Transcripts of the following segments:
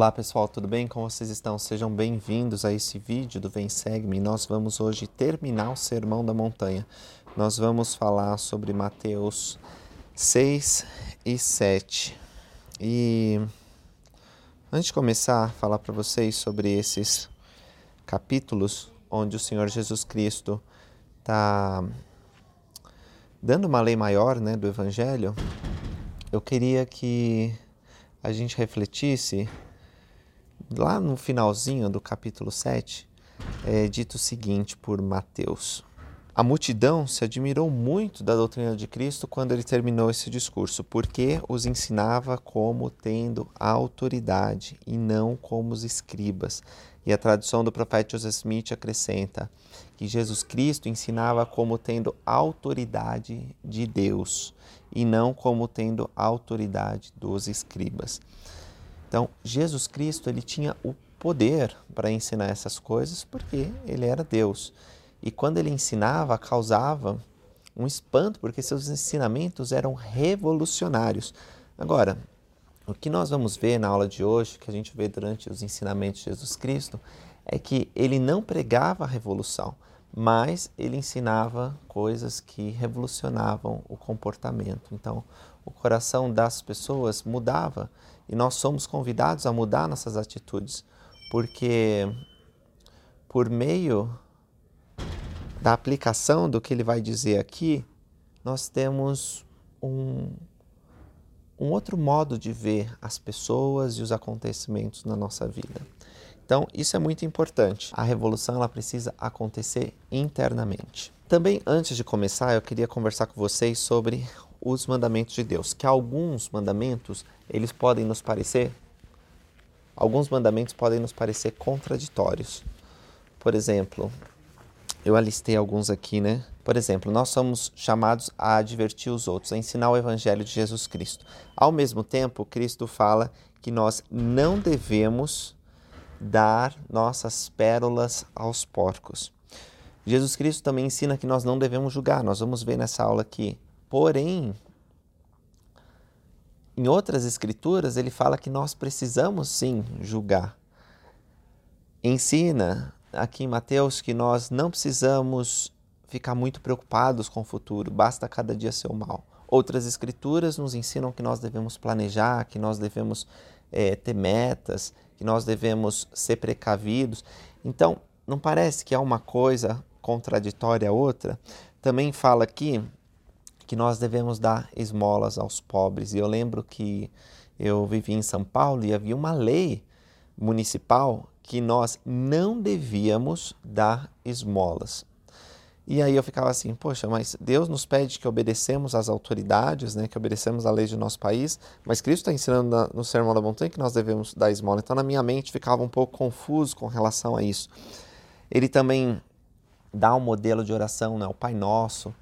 Olá pessoal, tudo bem? Como vocês estão? Sejam bem-vindos a esse vídeo do Vem Segue-me. Nós vamos hoje terminar o Sermão da Montanha. Nós vamos falar sobre Mateus 6 e 7. E antes de começar a falar para vocês sobre esses capítulos onde o Senhor Jesus Cristo está dando uma lei maior né, do Evangelho, eu queria que a gente refletisse lá no finalzinho do capítulo 7, é dito o seguinte por Mateus. A multidão se admirou muito da doutrina de Cristo quando ele terminou esse discurso, porque os ensinava como tendo autoridade e não como os escribas. E a tradução do profeta Joseph Smith acrescenta que Jesus Cristo ensinava como tendo autoridade de Deus e não como tendo autoridade dos escribas. Então, Jesus Cristo ele tinha o poder para ensinar essas coisas porque ele era Deus. E quando ele ensinava, causava um espanto, porque seus ensinamentos eram revolucionários. Agora, o que nós vamos ver na aula de hoje, que a gente vê durante os ensinamentos de Jesus Cristo, é que ele não pregava a revolução, mas ele ensinava coisas que revolucionavam o comportamento. Então, o coração das pessoas mudava e nós somos convidados a mudar nossas atitudes, porque por meio da aplicação do que ele vai dizer aqui, nós temos um, um outro modo de ver as pessoas e os acontecimentos na nossa vida. Então, isso é muito importante. A revolução ela precisa acontecer internamente. Também, antes de começar, eu queria conversar com vocês sobre os mandamentos de Deus, que alguns mandamentos eles podem nos parecer alguns mandamentos podem nos parecer contraditórios. Por exemplo, eu alistei alguns aqui, né? Por exemplo, nós somos chamados a advertir os outros, a ensinar o evangelho de Jesus Cristo. Ao mesmo tempo, Cristo fala que nós não devemos dar nossas pérolas aos porcos. Jesus Cristo também ensina que nós não devemos julgar. Nós vamos ver nessa aula aqui Porém, em outras escrituras, ele fala que nós precisamos sim julgar. Ensina aqui em Mateus que nós não precisamos ficar muito preocupados com o futuro, basta cada dia ser o mal. Outras escrituras nos ensinam que nós devemos planejar, que nós devemos é, ter metas, que nós devemos ser precavidos. Então, não parece que há uma coisa contraditória a outra? Também fala aqui que nós devemos dar esmolas aos pobres. E eu lembro que eu vivi em São Paulo e havia uma lei municipal que nós não devíamos dar esmolas. E aí eu ficava assim, poxa, mas Deus nos pede que obedecemos às autoridades, né, que obedecemos à lei do nosso país, mas Cristo está ensinando no Sermão da Montanha que nós devemos dar esmola. Então na minha mente ficava um pouco confuso com relação a isso. Ele também dá um modelo de oração, né, o Pai Nosso,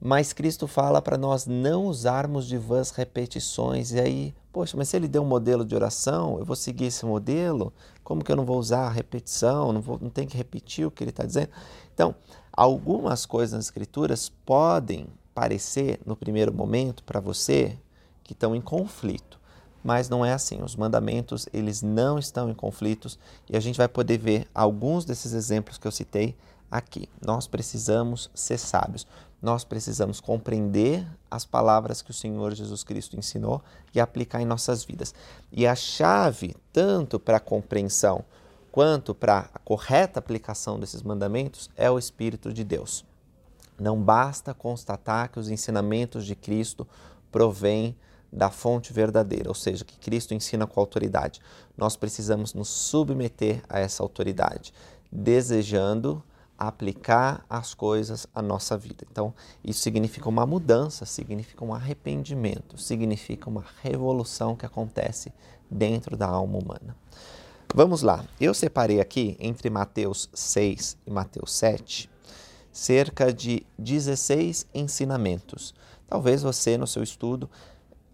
mas Cristo fala para nós não usarmos de vãs repetições. E aí, poxa, mas se ele deu um modelo de oração, eu vou seguir esse modelo? Como que eu não vou usar a repetição? Não, vou, não tem que repetir o que ele está dizendo? Então, algumas coisas nas Escrituras podem parecer, no primeiro momento, para você, que estão em conflito. Mas não é assim. Os mandamentos, eles não estão em conflitos. E a gente vai poder ver alguns desses exemplos que eu citei aqui. Nós precisamos ser sábios. Nós precisamos compreender as palavras que o Senhor Jesus Cristo ensinou e aplicar em nossas vidas. E a chave, tanto para a compreensão quanto para a correta aplicação desses mandamentos, é o Espírito de Deus. Não basta constatar que os ensinamentos de Cristo provêm da fonte verdadeira, ou seja, que Cristo ensina com autoridade. Nós precisamos nos submeter a essa autoridade, desejando aplicar as coisas à nossa vida. Então, isso significa uma mudança, significa um arrependimento, significa uma revolução que acontece dentro da alma humana. Vamos lá, eu separei aqui entre Mateus 6 e Mateus 7 cerca de 16 ensinamentos. Talvez você no seu estudo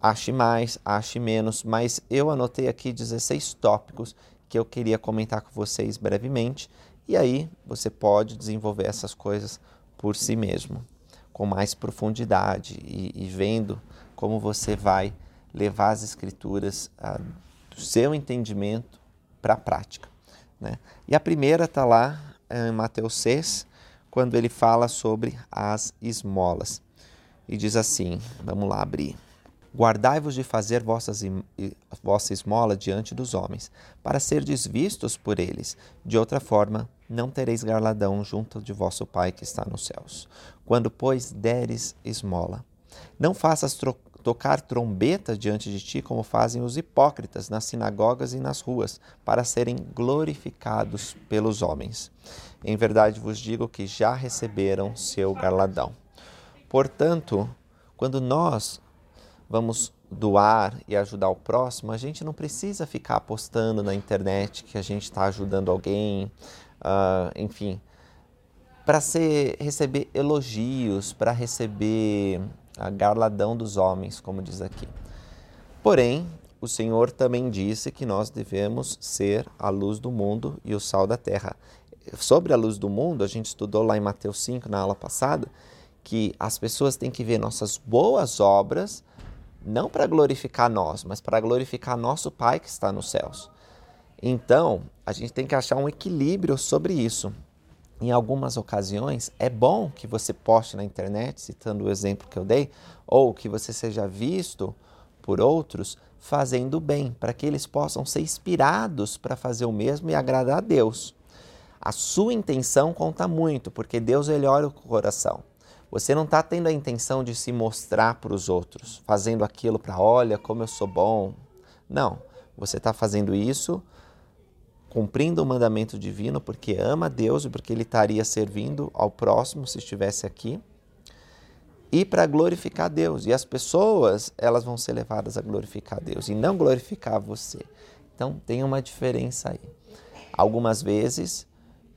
ache mais, ache menos, mas eu anotei aqui 16 tópicos que eu queria comentar com vocês brevemente e aí você pode desenvolver essas coisas por si mesmo, com mais profundidade e, e vendo como você vai levar as escrituras a, do seu entendimento para a prática. Né? E a primeira está lá em Mateus 6, quando ele fala sobre as esmolas. E diz assim: vamos lá abrir. Guardai-vos de fazer vossas, vossa esmola diante dos homens, para serdes vistos por eles. De outra forma, não tereis garladão junto de vosso Pai que está nos céus. Quando, pois, deres esmola, não faças tocar trombeta diante de ti, como fazem os hipócritas nas sinagogas e nas ruas, para serem glorificados pelos homens. Em verdade vos digo que já receberam seu galardão. Portanto, quando nós vamos doar e ajudar o próximo, a gente não precisa ficar postando na internet que a gente está ajudando alguém, uh, enfim, para receber elogios, para receber a garladão dos homens, como diz aqui. Porém, o Senhor também disse que nós devemos ser a luz do mundo e o sal da terra. Sobre a luz do mundo, a gente estudou lá em Mateus 5, na aula passada, que as pessoas têm que ver nossas boas obras não para glorificar nós, mas para glorificar nosso Pai que está nos céus. Então, a gente tem que achar um equilíbrio sobre isso. Em algumas ocasiões, é bom que você poste na internet, citando o exemplo que eu dei, ou que você seja visto por outros fazendo bem, para que eles possam ser inspirados para fazer o mesmo e agradar a Deus. A sua intenção conta muito, porque Deus ele olha o coração. Você não está tendo a intenção de se mostrar para os outros, fazendo aquilo para, olha como eu sou bom. Não, você está fazendo isso cumprindo o mandamento divino porque ama Deus e porque ele estaria servindo ao próximo se estivesse aqui e para glorificar Deus. E as pessoas, elas vão ser levadas a glorificar Deus e não glorificar você. Então, tem uma diferença aí. Algumas vezes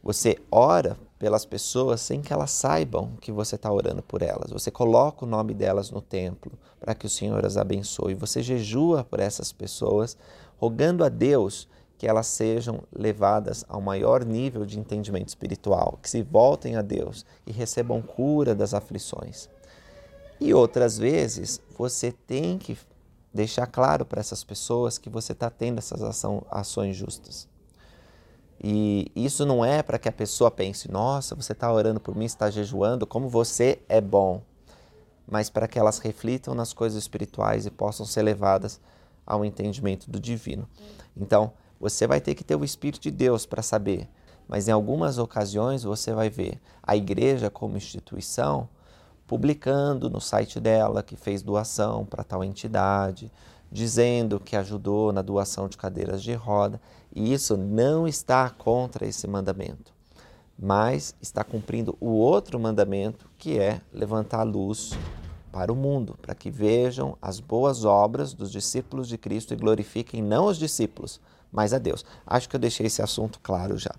você ora pelas pessoas sem que elas saibam que você está orando por elas. Você coloca o nome delas no templo para que o Senhor as abençoe. Você jejua por essas pessoas, rogando a Deus que elas sejam levadas ao maior nível de entendimento espiritual, que se voltem a Deus e recebam cura das aflições. E outras vezes você tem que deixar claro para essas pessoas que você está tendo essas ação, ações justas. E isso não é para que a pessoa pense, nossa, você está orando por mim, está jejuando, como você é bom, mas para que elas reflitam nas coisas espirituais e possam ser levadas ao entendimento do divino. Então, você vai ter que ter o Espírito de Deus para saber, mas em algumas ocasiões você vai ver a igreja como instituição publicando no site dela que fez doação para tal entidade, dizendo que ajudou na doação de cadeiras de roda, e isso não está contra esse mandamento, mas está cumprindo o outro mandamento, que é levantar a luz para o mundo, para que vejam as boas obras dos discípulos de Cristo e glorifiquem não os discípulos, mas a Deus. Acho que eu deixei esse assunto claro já.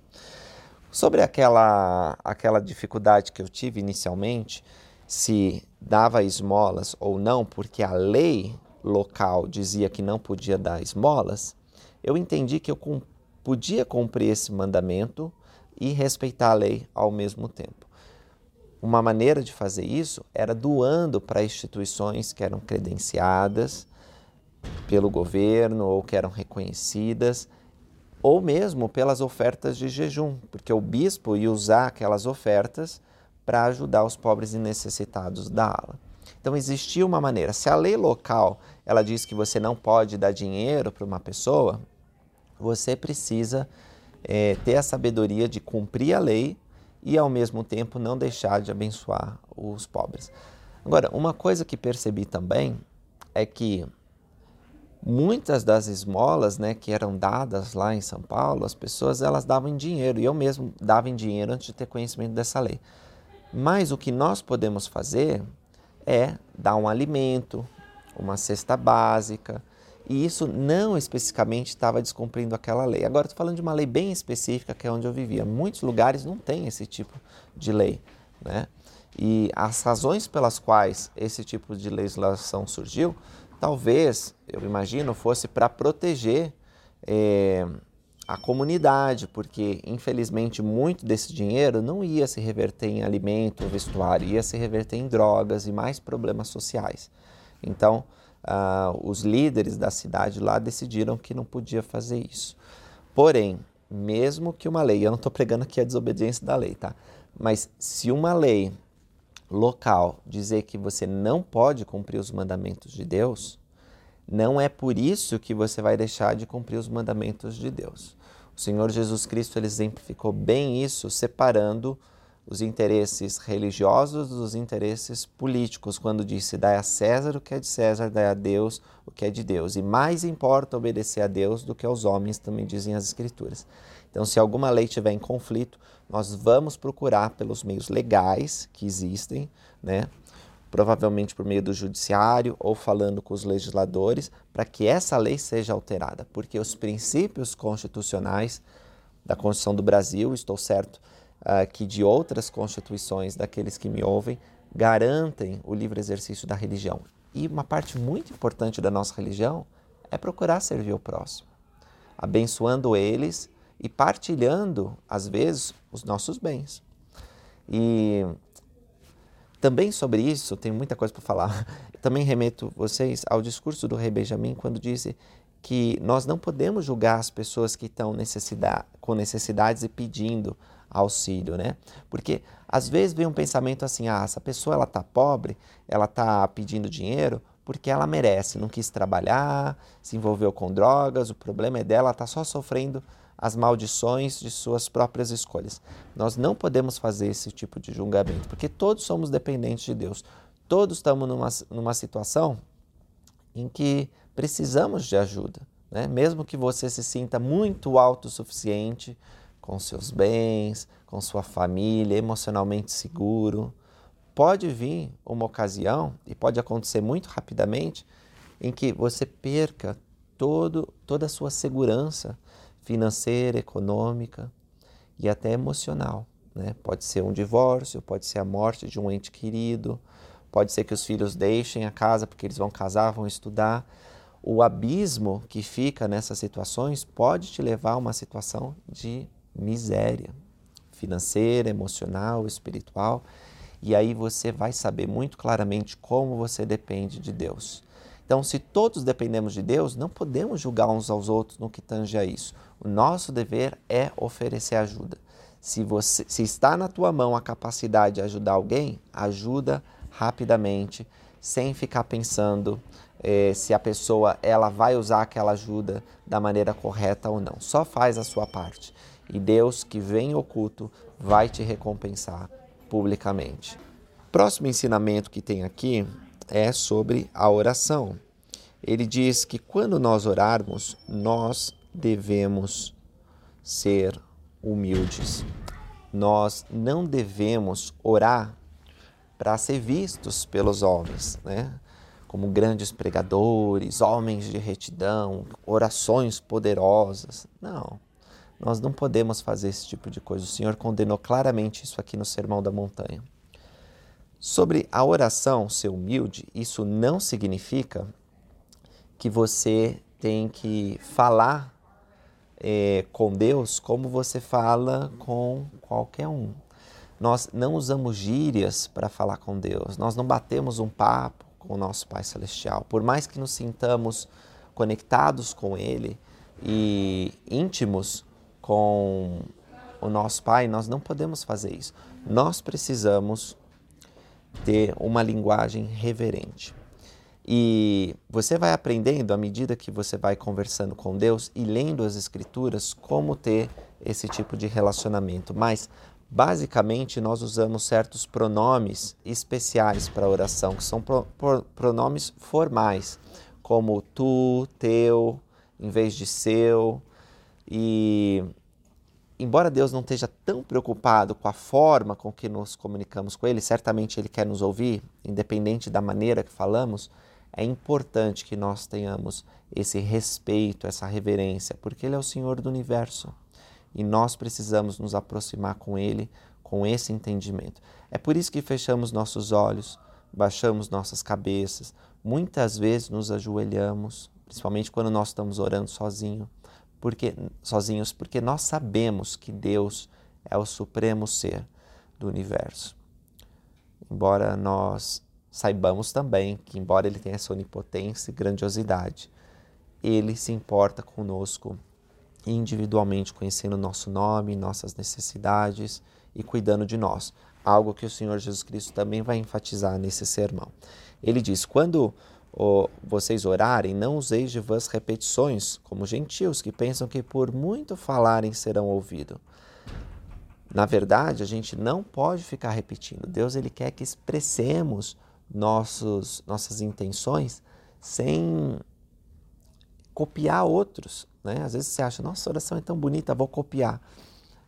Sobre aquela, aquela dificuldade que eu tive inicialmente, se dava esmolas ou não, porque a lei local dizia que não podia dar esmolas, eu entendi que eu podia cumprir esse mandamento e respeitar a lei ao mesmo tempo. Uma maneira de fazer isso era doando para instituições que eram credenciadas pelo governo ou que eram reconhecidas, ou mesmo pelas ofertas de jejum, porque o bispo ia usar aquelas ofertas para ajudar os pobres e necessitados da ala. Então existia uma maneira. Se a lei local ela diz que você não pode dar dinheiro para uma pessoa, você precisa é, ter a sabedoria de cumprir a lei e ao mesmo tempo não deixar de abençoar os pobres. Agora, uma coisa que percebi também é que muitas das esmolas, né, que eram dadas lá em São Paulo, as pessoas elas davam em dinheiro e eu mesmo dava em dinheiro antes de ter conhecimento dessa lei. Mas o que nós podemos fazer é dar um alimento, uma cesta básica, e isso não especificamente estava descumprindo aquela lei. Agora estou falando de uma lei bem específica que é onde eu vivia. Muitos lugares não tem esse tipo de lei, né? E as razões pelas quais esse tipo de legislação surgiu, talvez, eu imagino, fosse para proteger é, a comunidade, porque infelizmente muito desse dinheiro não ia se reverter em alimento, vestuário, ia se reverter em drogas e mais problemas sociais. Então, uh, os líderes da cidade lá decidiram que não podia fazer isso. Porém, mesmo que uma lei, eu não estou pregando aqui a desobediência da lei, tá? Mas se uma lei local dizer que você não pode cumprir os mandamentos de Deus, não é por isso que você vai deixar de cumprir os mandamentos de Deus. O Senhor Jesus Cristo ele exemplificou bem isso, separando os interesses religiosos dos interesses políticos, quando disse: dai a César o que é de César, dai a Deus o que é de Deus. E mais importa obedecer a Deus do que aos homens, também dizem as Escrituras. Então, se alguma lei estiver em conflito, nós vamos procurar pelos meios legais que existem, né? provavelmente por meio do judiciário ou falando com os legisladores, para que essa lei seja alterada, porque os princípios constitucionais da Constituição do Brasil, estou certo, uh, que de outras constituições daqueles que me ouvem, garantem o livre exercício da religião. E uma parte muito importante da nossa religião é procurar servir o próximo, abençoando eles e partilhando, às vezes, os nossos bens. E também sobre isso, tem muita coisa para falar. Também remeto vocês ao discurso do rei Benjamin quando disse que nós não podemos julgar as pessoas que estão necessidade, com necessidades e pedindo auxílio, né? Porque às vezes vem um pensamento assim, ah, essa pessoa ela tá pobre, ela tá pedindo dinheiro porque ela merece, não quis trabalhar, se envolveu com drogas, o problema é dela, ela tá só sofrendo as maldições de suas próprias escolhas. Nós não podemos fazer esse tipo de julgamento, porque todos somos dependentes de Deus. Todos estamos numa, numa situação em que precisamos de ajuda. Né? Mesmo que você se sinta muito autossuficiente com seus bens, com sua família, emocionalmente seguro, pode vir uma ocasião, e pode acontecer muito rapidamente, em que você perca todo, toda a sua segurança financeira, econômica e até emocional. Né? Pode ser um divórcio, pode ser a morte de um ente querido, pode ser que os filhos deixem a casa porque eles vão casar, vão estudar. O abismo que fica nessas situações pode te levar a uma situação de miséria financeira, emocional, espiritual. E aí você vai saber muito claramente como você depende de Deus. Então, se todos dependemos de Deus, não podemos julgar uns aos outros no que tange a isso. O nosso dever é oferecer ajuda. Se, você, se está na tua mão a capacidade de ajudar alguém, ajuda rapidamente, sem ficar pensando eh, se a pessoa ela vai usar aquela ajuda da maneira correta ou não. Só faz a sua parte. E Deus, que vem oculto, vai te recompensar publicamente. Próximo ensinamento que tem aqui é sobre a oração. Ele diz que quando nós orarmos, nós devemos ser humildes. Nós não devemos orar para ser vistos pelos homens, né? como grandes pregadores, homens de retidão, orações poderosas. Não, nós não podemos fazer esse tipo de coisa. O Senhor condenou claramente isso aqui no Sermão da Montanha. Sobre a oração ser humilde, isso não significa que você tem que falar é, com Deus como você fala com qualquer um. Nós não usamos gírias para falar com Deus, nós não batemos um papo com o nosso Pai Celestial. Por mais que nos sintamos conectados com Ele e íntimos com o nosso Pai, nós não podemos fazer isso. Nós precisamos ter uma linguagem reverente. E você vai aprendendo à medida que você vai conversando com Deus e lendo as Escrituras como ter esse tipo de relacionamento. Mas, basicamente, nós usamos certos pronomes especiais para a oração, que são pro, pro, pronomes formais, como tu, teu, em vez de seu. E embora Deus não esteja tão preocupado com a forma com que nos comunicamos com Ele, certamente Ele quer nos ouvir, independente da maneira que falamos, é importante que nós tenhamos esse respeito, essa reverência, porque Ele é o Senhor do universo e nós precisamos nos aproximar com Ele com esse entendimento. É por isso que fechamos nossos olhos, baixamos nossas cabeças, muitas vezes nos ajoelhamos, principalmente quando nós estamos orando sozinho porque, sozinhos, porque nós sabemos que Deus é o supremo ser do universo. Embora nós saibamos também que, embora Ele tenha essa onipotência e grandiosidade, Ele se importa conosco individualmente conhecendo nosso nome, nossas necessidades e cuidando de nós. Algo que o Senhor Jesus Cristo também vai enfatizar nesse sermão. Ele diz: quando oh, vocês orarem, não useis de vãs repetições, como gentios que pensam que por muito falarem serão ouvidos. Na verdade, a gente não pode ficar repetindo. Deus ele quer que expressemos nossos, nossas intenções sem copiar outros. Né? Às vezes você acha, nossa, oração é tão bonita, vou copiar.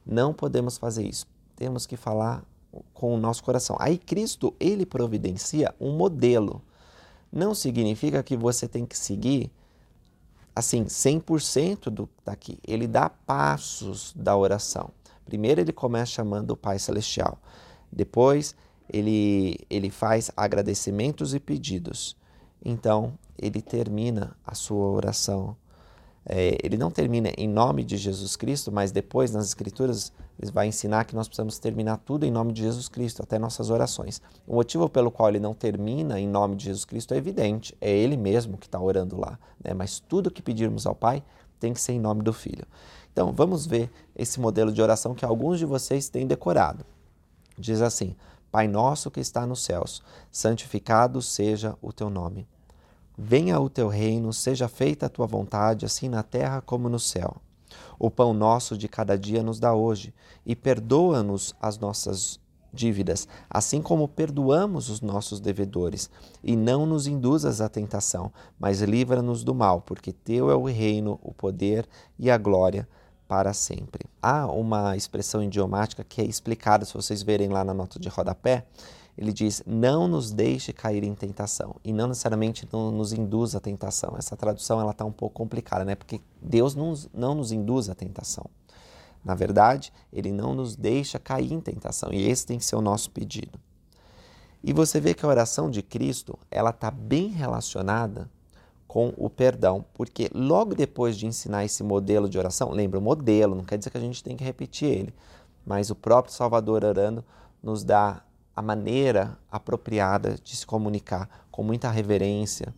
Não podemos fazer isso. Temos que falar com o nosso coração. Aí Cristo, ele providencia um modelo. Não significa que você tem que seguir assim 100% do daqui. Ele dá passos da oração. Primeiro ele começa chamando o Pai celestial. Depois ele ele faz agradecimentos e pedidos. Então, ele termina a sua oração. É, ele não termina em nome de Jesus Cristo, mas depois nas Escrituras ele vai ensinar que nós precisamos terminar tudo em nome de Jesus Cristo, até nossas orações. O motivo pelo qual ele não termina em nome de Jesus Cristo é evidente, é ele mesmo que está orando lá. Né? Mas tudo que pedirmos ao Pai tem que ser em nome do Filho. Então vamos ver esse modelo de oração que alguns de vocês têm decorado. Diz assim: Pai nosso que está nos céus, santificado seja o teu nome. Venha o teu reino, seja feita a tua vontade, assim na terra como no céu. O pão nosso de cada dia nos dá hoje, e perdoa-nos as nossas dívidas, assim como perdoamos os nossos devedores. E não nos induzas à tentação, mas livra-nos do mal, porque teu é o reino, o poder e a glória para sempre. Há uma expressão idiomática que é explicada, se vocês verem lá na nota de rodapé, ele diz: não nos deixe cair em tentação e não necessariamente não nos induz à tentação. Essa tradução ela está um pouco complicada, né? Porque Deus não, não nos induz à tentação. Na verdade, Ele não nos deixa cair em tentação e esse tem que ser o nosso pedido. E você vê que a oração de Cristo ela está bem relacionada com o perdão, porque logo depois de ensinar esse modelo de oração, lembra o modelo, não quer dizer que a gente tem que repetir ele, mas o próprio Salvador orando nos dá a maneira apropriada de se comunicar, com muita reverência,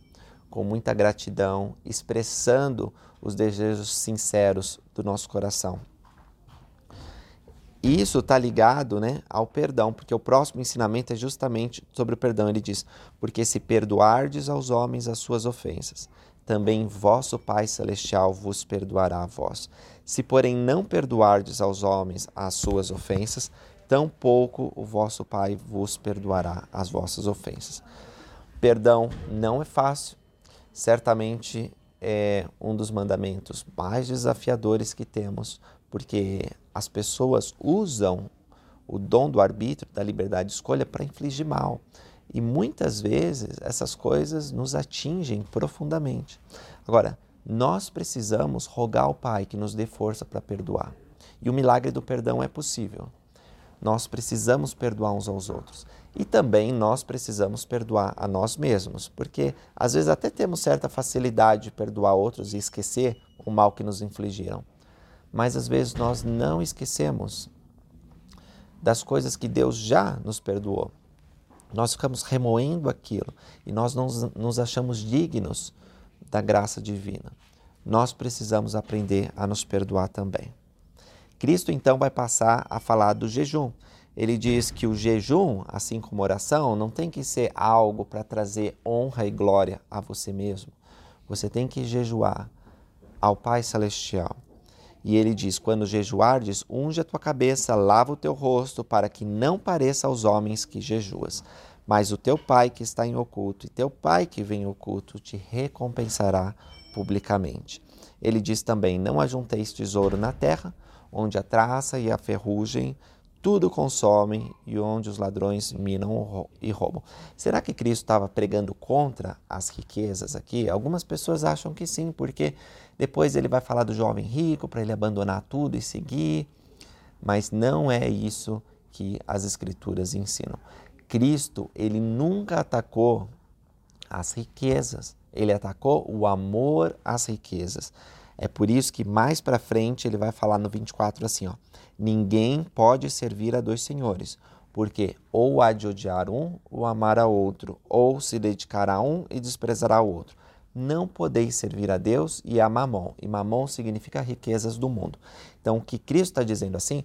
com muita gratidão, expressando os desejos sinceros do nosso coração. E isso está ligado né, ao perdão, porque o próximo ensinamento é justamente sobre o perdão. Ele diz: Porque se perdoardes aos homens as suas ofensas, também vosso Pai Celestial vos perdoará a vós. Se, porém, não perdoardes aos homens as suas ofensas, tampouco o vosso Pai vos perdoará as vossas ofensas. Perdão não é fácil, certamente é um dos mandamentos mais desafiadores que temos, porque as pessoas usam o dom do arbítrio, da liberdade de escolha, para infligir mal. E muitas vezes essas coisas nos atingem profundamente. Agora, nós precisamos rogar ao Pai que nos dê força para perdoar. E o milagre do perdão é possível nós precisamos perdoar uns aos outros. E também nós precisamos perdoar a nós mesmos, porque às vezes até temos certa facilidade de perdoar outros e esquecer o mal que nos infligiram. Mas às vezes nós não esquecemos das coisas que Deus já nos perdoou. Nós ficamos remoendo aquilo e nós não nos achamos dignos da graça divina. Nós precisamos aprender a nos perdoar também. Cristo então vai passar a falar do jejum. Ele diz que o jejum, assim como oração, não tem que ser algo para trazer honra e glória a você mesmo. Você tem que jejuar ao Pai Celestial. E ele diz: quando jejuardes, unge a tua cabeça, lava o teu rosto, para que não pareça aos homens que jejuas. Mas o teu Pai que está em oculto, e teu Pai que vem em oculto, te recompensará publicamente. Ele diz também: Não ajunteis tesouro na terra, onde a traça e a ferrugem tudo consomem e onde os ladrões minam e roubam. Será que Cristo estava pregando contra as riquezas aqui? Algumas pessoas acham que sim, porque depois ele vai falar do jovem rico para ele abandonar tudo e seguir, mas não é isso que as escrituras ensinam. Cristo, ele nunca atacou as riquezas, ele atacou o amor às riquezas. É por isso que mais para frente ele vai falar no 24 assim, ó: Ninguém pode servir a dois senhores, porque ou há de odiar um ou amar a outro, ou se dedicar a um e desprezar ao outro. não podeis servir a Deus e a Mamon. E Mamon significa riquezas do mundo. Então, o que Cristo está dizendo assim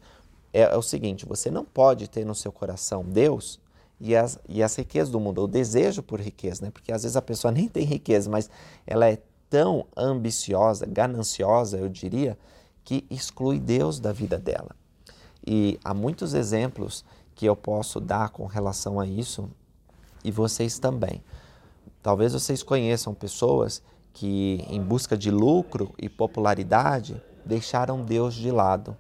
é, é, o seguinte: você não pode ter no seu coração Deus e as, e as riquezas do mundo, o desejo por riqueza, né? porque às vezes a pessoa nem tem riqueza, mas ela é tão ambiciosa, gananciosa, eu diria, que exclui Deus da vida dela. E há muitos exemplos que eu posso dar com relação a isso e vocês também. Talvez vocês conheçam pessoas que, em busca de lucro e popularidade, deixaram Deus de lado.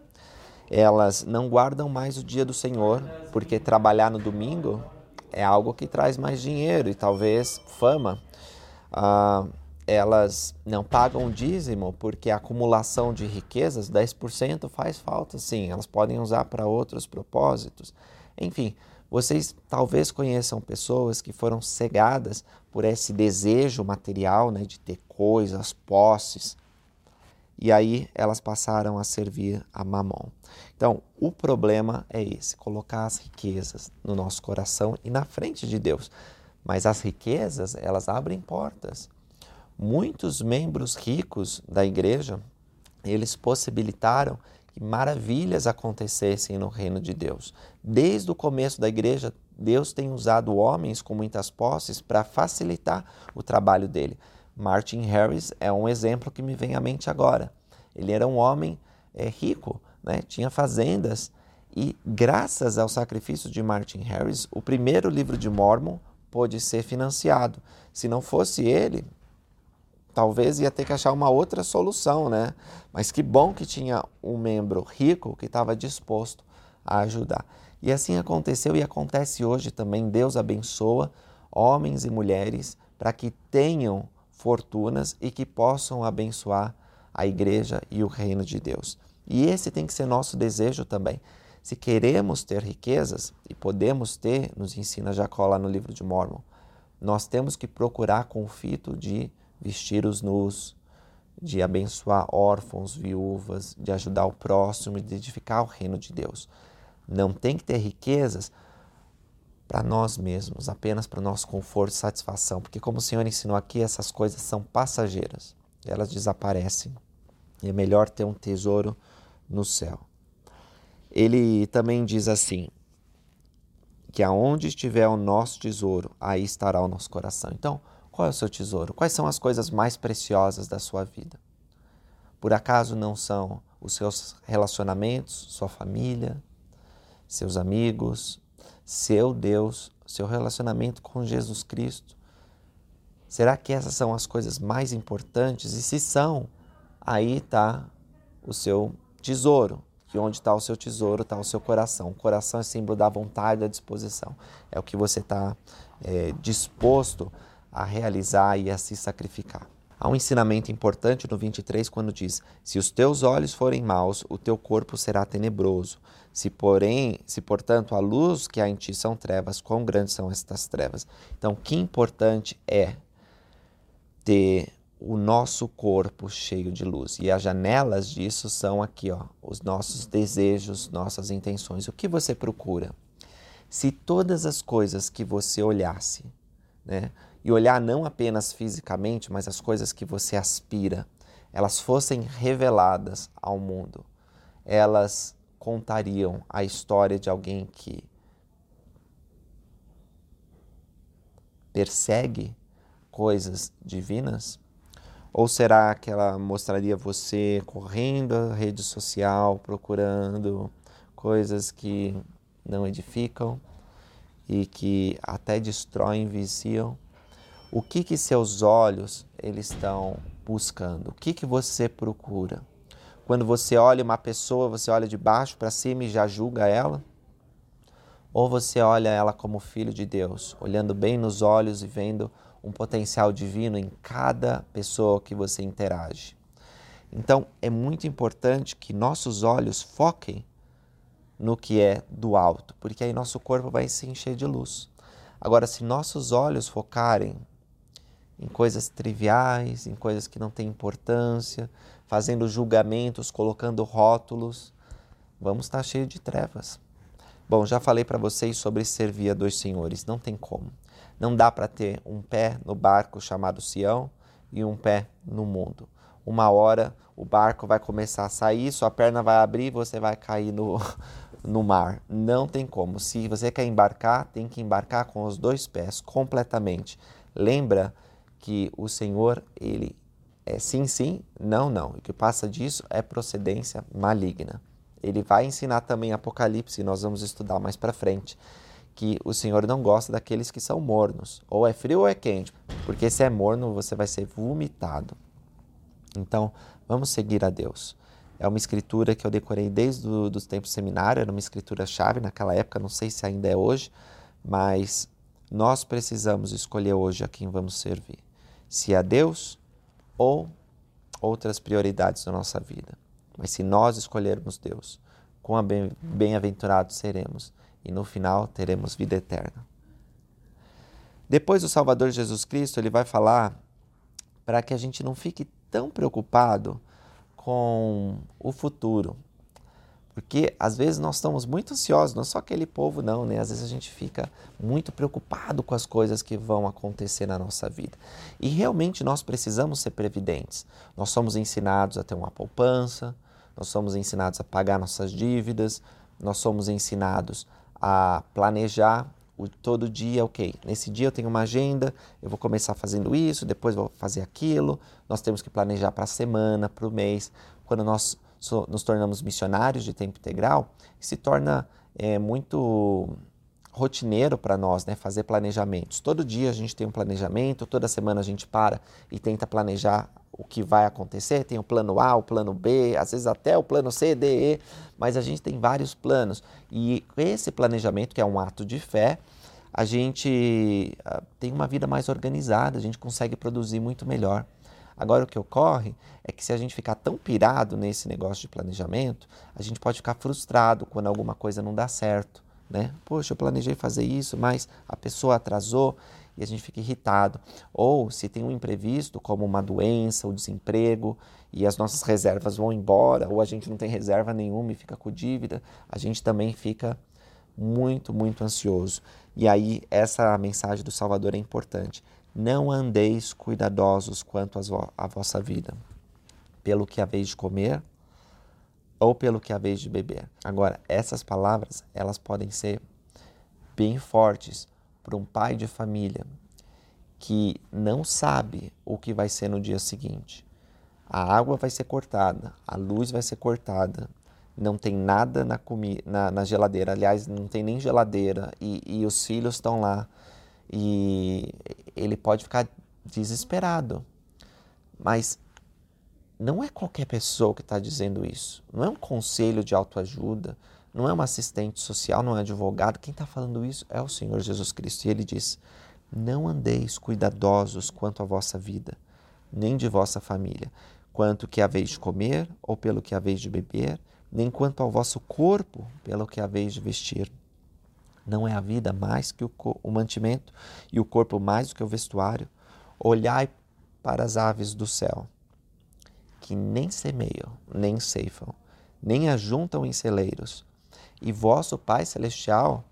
Elas não guardam mais o dia do Senhor, porque trabalhar no domingo é algo que traz mais dinheiro e talvez fama. Ah, elas não pagam dízimo porque a acumulação de riquezas, 10%, faz falta sim, elas podem usar para outros propósitos. Enfim, vocês talvez conheçam pessoas que foram cegadas por esse desejo material né, de ter coisas, posses, e aí elas passaram a servir a Mamon. Então, o problema é esse: colocar as riquezas no nosso coração e na frente de Deus. Mas as riquezas, elas abrem portas muitos membros ricos da igreja, eles possibilitaram que maravilhas acontecessem no reino de Deus. Desde o começo da igreja, Deus tem usado homens com muitas posses para facilitar o trabalho dele. Martin Harris é um exemplo que me vem à mente agora. Ele era um homem é, rico, né? tinha fazendas e, graças ao sacrifício de Martin Harris, o primeiro livro de Mormon pôde ser financiado. Se não fosse ele, talvez ia ter que achar uma outra solução, né? Mas que bom que tinha um membro rico que estava disposto a ajudar. E assim aconteceu e acontece hoje também. Deus abençoa homens e mulheres para que tenham fortunas e que possam abençoar a igreja e o reino de Deus. E esse tem que ser nosso desejo também. Se queremos ter riquezas, e podemos ter, nos ensina Jacó lá no livro de Mormon, nós temos que procurar com fito de vestir os nus, de abençoar órfãos, viúvas, de ajudar o próximo, de edificar o reino de Deus. Não tem que ter riquezas para nós mesmos, apenas para o nosso conforto e satisfação, porque como o Senhor ensinou aqui, essas coisas são passageiras, elas desaparecem. E é melhor ter um tesouro no céu. Ele também diz assim: que aonde estiver o nosso tesouro, aí estará o nosso coração. Então, qual é o seu tesouro? Quais são as coisas mais preciosas da sua vida? Por acaso não são os seus relacionamentos, sua família, seus amigos, seu Deus, seu relacionamento com Jesus Cristo? Será que essas são as coisas mais importantes? E se são, aí está o seu tesouro. Que onde está o seu tesouro está o seu coração. O coração é símbolo da vontade, da disposição. É o que você está é, disposto a a realizar e a se sacrificar. Há um ensinamento importante no 23 quando diz: Se os teus olhos forem maus, o teu corpo será tenebroso. Se porém, se portanto a luz que há em ti são trevas, quão grandes são estas trevas? Então, que importante é ter o nosso corpo cheio de luz. E as janelas disso são aqui, ó, os nossos desejos, nossas intenções. O que você procura? Se todas as coisas que você olhasse, né, e olhar não apenas fisicamente, mas as coisas que você aspira, elas fossem reveladas ao mundo, elas contariam a história de alguém que persegue coisas divinas? Ou será que ela mostraria você correndo a rede social, procurando coisas que não edificam e que até destroem, viciam? O que que seus olhos eles estão buscando? O que que você procura? Quando você olha uma pessoa, você olha de baixo para cima e já julga ela? Ou você olha ela como filho de Deus, olhando bem nos olhos e vendo um potencial divino em cada pessoa que você interage? Então, é muito importante que nossos olhos foquem no que é do alto, porque aí nosso corpo vai se encher de luz. Agora, se nossos olhos focarem em coisas triviais, em coisas que não têm importância, fazendo julgamentos, colocando rótulos, vamos estar cheios de trevas. Bom, já falei para vocês sobre servir a dois senhores, não tem como. Não dá para ter um pé no barco chamado Sião e um pé no mundo. Uma hora o barco vai começar a sair, sua perna vai abrir você vai cair no, no mar. Não tem como. Se você quer embarcar, tem que embarcar com os dois pés completamente. Lembra que o Senhor, ele é sim, sim, não, não. O que passa disso é procedência maligna. Ele vai ensinar também Apocalipse, nós vamos estudar mais para frente, que o Senhor não gosta daqueles que são mornos. Ou é frio ou é quente, porque se é morno você vai ser vomitado. Então, vamos seguir a Deus. É uma escritura que eu decorei desde os tempos seminário, era uma escritura chave naquela época, não sei se ainda é hoje, mas nós precisamos escolher hoje a quem vamos servir. Se a Deus ou outras prioridades da nossa vida. Mas se nós escolhermos Deus, quão bem-aventurados seremos e no final teremos vida eterna. Depois o Salvador Jesus Cristo, ele vai falar para que a gente não fique tão preocupado com o futuro. Porque às vezes nós estamos muito ansiosos, não é só aquele povo, não, né? Às vezes a gente fica muito preocupado com as coisas que vão acontecer na nossa vida. E realmente nós precisamos ser previdentes. Nós somos ensinados a ter uma poupança, nós somos ensinados a pagar nossas dívidas, nós somos ensinados a planejar o, todo dia, ok, nesse dia eu tenho uma agenda, eu vou começar fazendo isso, depois vou fazer aquilo. Nós temos que planejar para a semana, para o mês. Quando nós nos tornamos missionários de tempo integral, se torna é, muito rotineiro para nós, né, fazer planejamentos. Todo dia a gente tem um planejamento, toda semana a gente para e tenta planejar o que vai acontecer. Tem o plano A, o plano B, às vezes até o plano C, D, E, mas a gente tem vários planos. E esse planejamento, que é um ato de fé, a gente uh, tem uma vida mais organizada, a gente consegue produzir muito melhor. Agora, o que ocorre é que se a gente ficar tão pirado nesse negócio de planejamento, a gente pode ficar frustrado quando alguma coisa não dá certo. Né? Poxa, eu planejei fazer isso, mas a pessoa atrasou e a gente fica irritado. Ou se tem um imprevisto, como uma doença, o um desemprego, e as nossas reservas vão embora, ou a gente não tem reserva nenhuma e fica com dívida, a gente também fica muito, muito ansioso. E aí, essa mensagem do Salvador é importante. Não andeis cuidadosos quanto à vossa vida, pelo que haveis de comer ou pelo que haveis de beber. Agora, essas palavras, elas podem ser bem fortes para um pai de família que não sabe o que vai ser no dia seguinte. A água vai ser cortada, a luz vai ser cortada, não tem nada na, na, na geladeira. Aliás, não tem nem geladeira e, e os filhos estão lá e ele pode ficar desesperado. Mas não é qualquer pessoa que está dizendo isso. Não é um conselho de autoajuda, não é uma assistente social, não é um advogado. Quem está falando isso é o Senhor Jesus Cristo. E ele diz: Não andeis cuidadosos quanto à vossa vida, nem de vossa família, quanto que haveis de comer ou pelo que haveis de beber, nem quanto ao vosso corpo, pelo que haveis de vestir. Não é a vida mais que o, o mantimento e o corpo mais do que o vestuário? Olhai para as aves do céu, que nem semeiam, nem ceifam, nem ajuntam em celeiros, e vosso Pai Celestial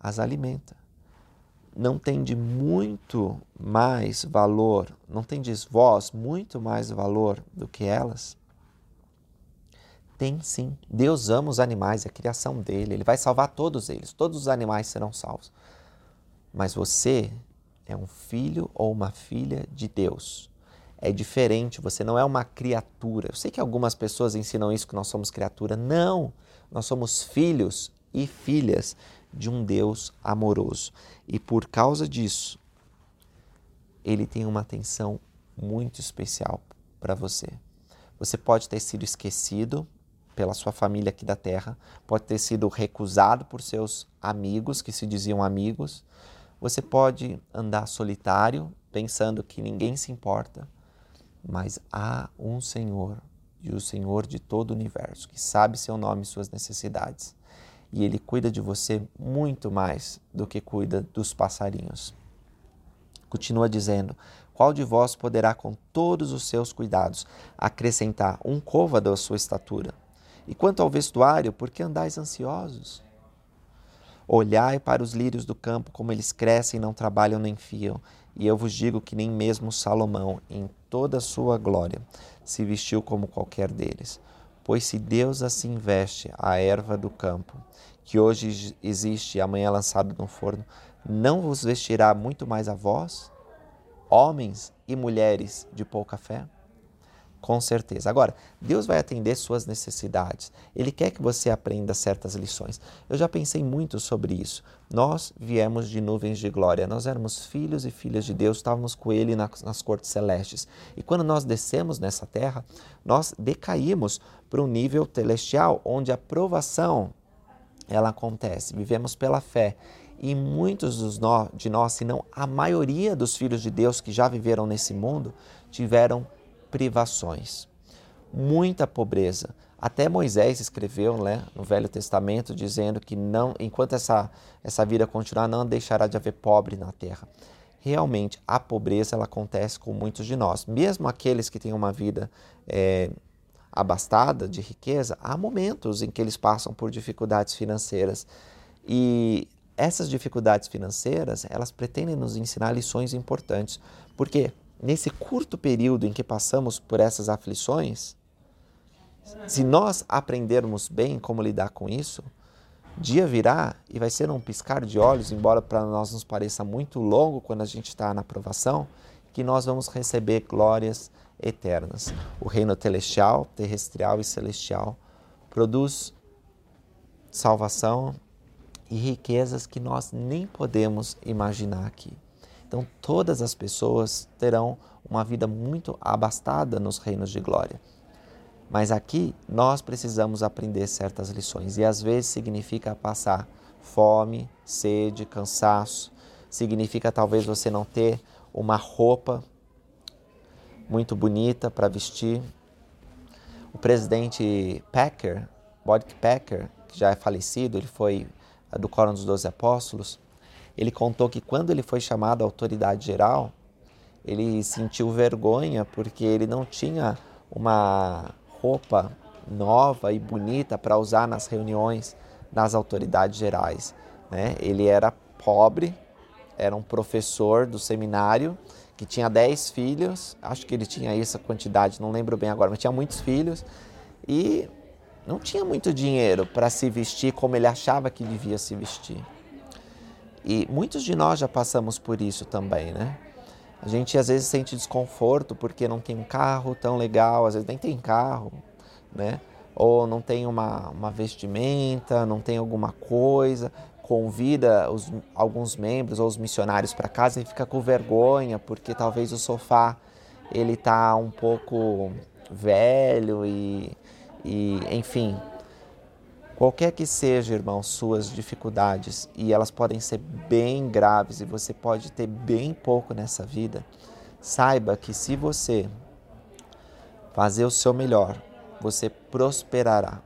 as alimenta. Não de muito mais valor, não tendes vós muito mais valor do que elas? Tem sim. Deus ama os animais, é a criação dele. Ele vai salvar todos eles. Todos os animais serão salvos. Mas você é um filho ou uma filha de Deus. É diferente, você não é uma criatura. Eu sei que algumas pessoas ensinam isso que nós somos criatura. Não! Nós somos filhos e filhas de um Deus amoroso. E por causa disso, ele tem uma atenção muito especial para você. Você pode ter sido esquecido pela sua família aqui da terra, pode ter sido recusado por seus amigos que se diziam amigos. Você pode andar solitário, pensando que ninguém se importa, mas há um Senhor e o Senhor de todo o universo, que sabe seu nome e suas necessidades. E ele cuida de você muito mais do que cuida dos passarinhos. Continua dizendo: Qual de vós poderá, com todos os seus cuidados, acrescentar um côvado à sua estatura? E quanto ao vestuário, por que andais ansiosos? Olhai para os lírios do campo, como eles crescem, não trabalham nem fiam. E eu vos digo que nem mesmo Salomão, em toda a sua glória, se vestiu como qualquer deles. Pois se Deus assim veste a erva do campo, que hoje existe e amanhã é lançado no forno, não vos vestirá muito mais a vós, homens e mulheres de pouca fé? Com certeza. Agora, Deus vai atender suas necessidades. Ele quer que você aprenda certas lições. Eu já pensei muito sobre isso. Nós viemos de nuvens de glória. Nós éramos filhos e filhas de Deus, estávamos com Ele nas, nas cortes celestes. E quando nós descemos nessa terra, nós decaímos para um nível celestial, onde a provação ela acontece. Vivemos pela fé. E muitos de nós, se não a maioria dos filhos de Deus que já viveram nesse mundo, tiveram privações, muita pobreza. Até Moisés escreveu né, no Velho Testamento dizendo que não, enquanto essa, essa vida continuar, não deixará de haver pobre na terra. Realmente, a pobreza ela acontece com muitos de nós. Mesmo aqueles que têm uma vida é, abastada de riqueza, há momentos em que eles passam por dificuldades financeiras. E essas dificuldades financeiras, elas pretendem nos ensinar lições importantes. Porque nesse curto período em que passamos por essas aflições, se nós aprendermos bem como lidar com isso, dia virá e vai ser um piscar de olhos, embora para nós nos pareça muito longo quando a gente está na aprovação, que nós vamos receber glórias eternas. O reino celestial, terrestrial e celestial produz salvação e riquezas que nós nem podemos imaginar aqui. Então, todas as pessoas terão uma vida muito abastada nos reinos de glória. Mas aqui nós precisamos aprender certas lições e às vezes significa passar fome, sede, cansaço, significa talvez você não ter uma roupa muito bonita para vestir. O presidente Packer, Boyd Packer, que já é falecido, ele foi do Quórum dos Doze Apóstolos, ele contou que quando ele foi chamado à autoridade geral, ele sentiu vergonha porque ele não tinha uma roupa nova e bonita para usar nas reuniões das autoridades gerais. Né? Ele era pobre, era um professor do seminário que tinha 10 filhos, acho que ele tinha essa quantidade, não lembro bem agora, mas tinha muitos filhos e não tinha muito dinheiro para se vestir como ele achava que devia se vestir. E muitos de nós já passamos por isso também, né? A gente às vezes sente desconforto porque não tem um carro tão legal, às vezes nem tem carro, né? Ou não tem uma, uma vestimenta, não tem alguma coisa, convida os, alguns membros ou os missionários para casa e fica com vergonha porque talvez o sofá ele tá um pouco velho e, e enfim, Qualquer que seja, irmão, suas dificuldades, e elas podem ser bem graves e você pode ter bem pouco nessa vida, saiba que se você fazer o seu melhor, você prosperará.